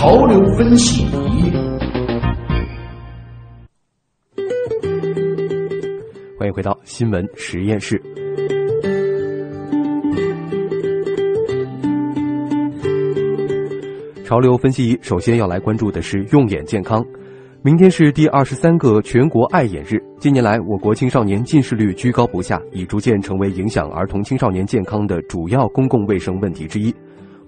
潮流分析仪。欢迎回到新闻实验室。潮流分析仪首先要来关注的是用眼健康。明天是第二十三个全国爱眼日。近年来，我国青少年近视率居高不下，已逐渐成为影响儿童青少年健康的主要公共卫生问题之一。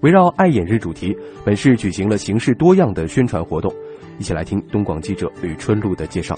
围绕爱眼日主题，本市举行了形式多样的宣传活动。一起来听东广记者吕春露的介绍。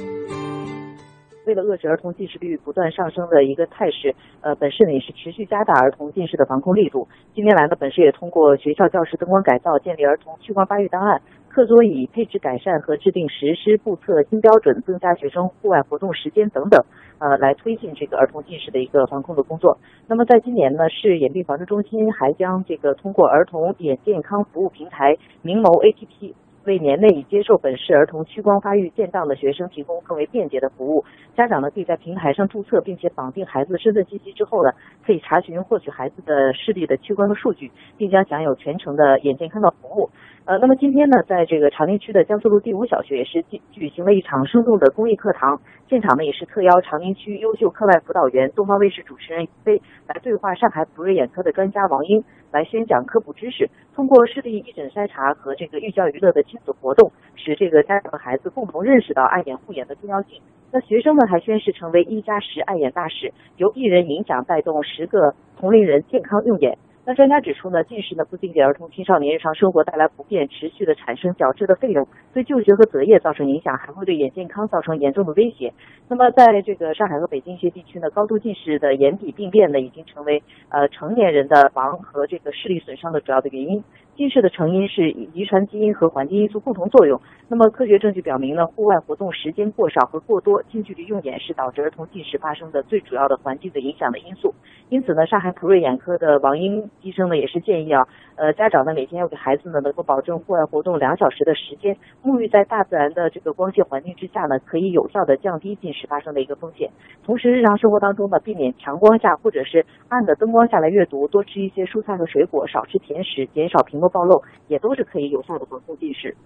为了遏制儿童近视率不断上升的一个态势，呃，本市呢也是持续加大儿童近视的防控力度。近年来呢，本市也通过学校教室灯光改造、建立儿童屈光发育档案、课桌椅配置改善和制定实施布测新标准，增加学生户外活动时间等等，呃，来推进这个儿童近视的一个防控的工作。那么在今年呢，市眼病防治中心还将这个通过儿童眼健康服务平台明眸 APP。为年内已接受本市儿童屈光发育建档的学生提供更为便捷的服务。家长呢可以在平台上注册，并且绑定孩子的身份信息之后呢，可以查询获取孩子的视力的屈光的数据，并将享有全程的眼健康的服务。呃，那么今天呢，在这个长宁区的江苏路第五小学也是举举行了一场生动的公益课堂，现场呢也是特邀长宁区优秀课外辅导员、东方卫视主持人飞来对话上海普瑞眼科的专家王英，来宣讲科普知识。通过视力义诊筛查和这个寓教于乐的亲子活动，使这个家长和孩子共同认识到爱眼护眼的重要性。那学生们还宣誓成为一加十爱眼大使，由一人影响带动十个同龄人健康用眼。那专家指出呢，近视呢不仅给儿童青少年日常生活带来不便，持续的产生矫治的费用，对就学和择业造成影响，还会对眼健康造成严重的威胁。那么在这个上海和北京一些地区呢，高度近视的眼底病变呢，已经成为呃成年人的盲和这个视力损伤的主要的原因。近视的成因是遗传基因和环境因素共同作用。那么科学证据表明呢，户外活动时间过少和过多，近距离用眼是导致儿童近视发生的最主要的环境的影响的因素。因此呢，上海普瑞眼科的王英医生呢也是建议啊，呃，家长呢每天要给孩子呢能够保证户外活动两小时的时间，沐浴在大自然的这个光线环境之下呢，可以有效的降低近视发生的一个风险。同时，日常生活当中呢，避免强光下或者是暗的灯光下来阅读，多吃一些蔬菜和水果，少吃甜食，减少屏暴露，也都是可以有效的防控近视。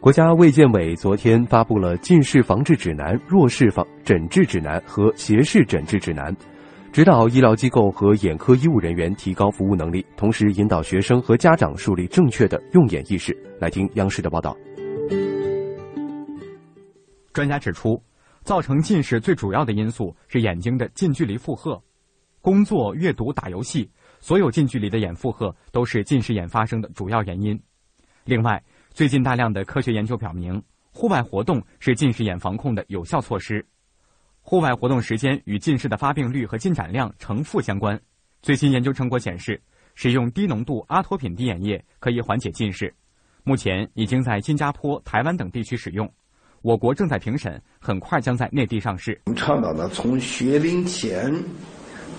国家卫健委昨天发布了近视防治指南、弱视防诊治指南和斜视诊治指南，指导医疗机构和眼科医务人员提高服务能力，同时引导学生和家长树立正确的用眼意识。来听央视的报道。专家指出，造成近视最主要的因素是眼睛的近距离负荷，工作、阅读、打游戏，所有近距离的眼负荷都是近视眼发生的主要原因。另外，最近大量的科学研究表明，户外活动是近视眼防控的有效措施。户外活动时间与近视的发病率和进展量呈负相关。最新研究成果显示，使用低浓度阿托品滴眼液可以缓解近视，目前已经在新加坡、台湾等地区使用。我国正在评审，很快将在内地上市。我们倡导呢，从学龄前，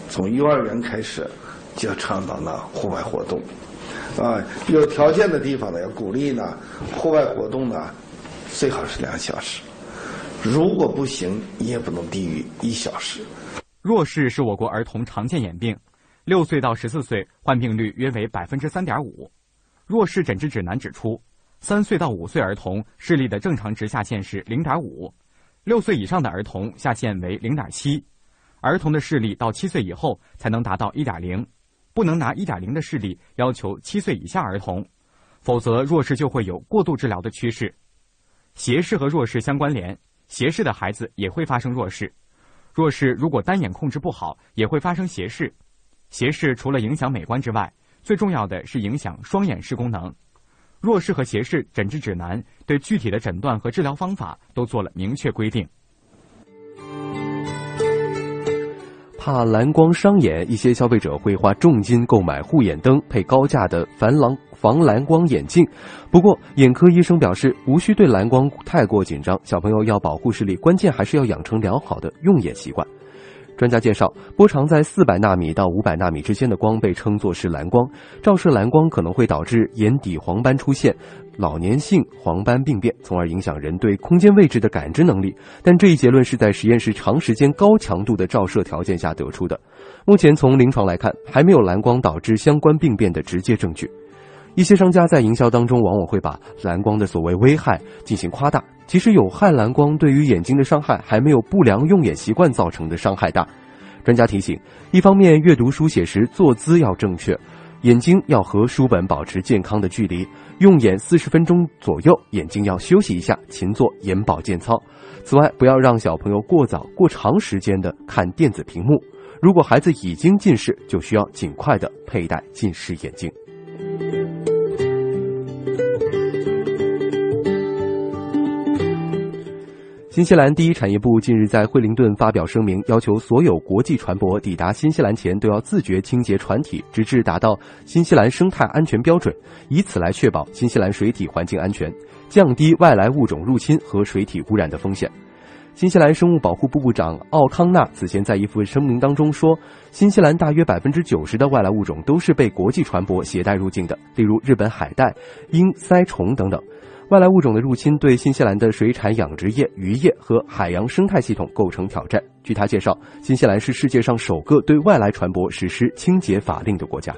从幼儿园开始，就要倡导呢户外活动。啊，有条件的地方呢，要鼓励呢，户外活动呢，最好是两小时。如果不行，也不能低于一小时。弱视是我国儿童常见眼病，六岁到十四岁患病率约为百分之三点五。弱视诊治指南指出，三岁到五岁儿童视力的正常值下限是零点五，六岁以上的儿童下限为零点七，儿童的视力到七岁以后才能达到一点零。不能拿一点零的视力要求七岁以下儿童，否则弱视就会有过度治疗的趋势。斜视和弱视相关联，斜视的孩子也会发生弱视。弱视如果单眼控制不好，也会发生斜视。斜视除了影响美观之外，最重要的是影响双眼视功能。弱视和斜视诊治指南对具体的诊断和治疗方法都做了明确规定。怕蓝光伤眼，一些消费者会花重金购买护眼灯，配高价的防蓝防蓝光眼镜。不过，眼科医生表示，无需对蓝光太过紧张。小朋友要保护视力，关键还是要养成良好的用眼习惯。专家介绍，波长在四百纳米到五百纳米之间的光被称作是蓝光，照射蓝光可能会导致眼底黄斑出现，老年性黄斑病变，从而影响人对空间位置的感知能力。但这一结论是在实验室长时间高强度的照射条件下得出的。目前从临床来看，还没有蓝光导致相关病变的直接证据。一些商家在营销当中往往会把蓝光的所谓危害进行夸大，其实有害蓝光对于眼睛的伤害还没有不良用眼习惯造成的伤害大。专家提醒，一方面阅读书写时坐姿要正确，眼睛要和书本保持健康的距离，用眼四十分钟左右，眼睛要休息一下，勤做眼保健操。此外，不要让小朋友过早、过长时间的看电子屏幕。如果孩子已经近视，就需要尽快的佩戴近视眼镜。新西兰第一产业部近日在惠灵顿发表声明，要求所有国际船舶抵达新西兰前都要自觉清洁船体，直至达到新西兰生态安全标准，以此来确保新西兰水体环境安全，降低外来物种入侵和水体污染的风险。新西兰生物保护部部长奥康纳此前在一份声明当中说，新西兰大约百分之九十的外来物种都是被国际船舶携带入境的，例如日本海带、鹰鳃虫等等。外来物种的入侵对新西兰的水产养殖业、渔业和海洋生态系统构成挑战。据他介绍，新西兰是世界上首个对外来船舶实施清洁法令的国家。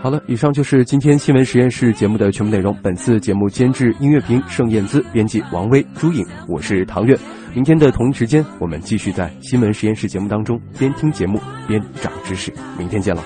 好了，以上就是今天新闻实验室节目的全部内容。本次节目监制音乐评盛燕姿，编辑王威、朱颖，我是唐月。明天的同一时间，我们继续在新闻实验室节目当中边听节目边长知识。明天见了。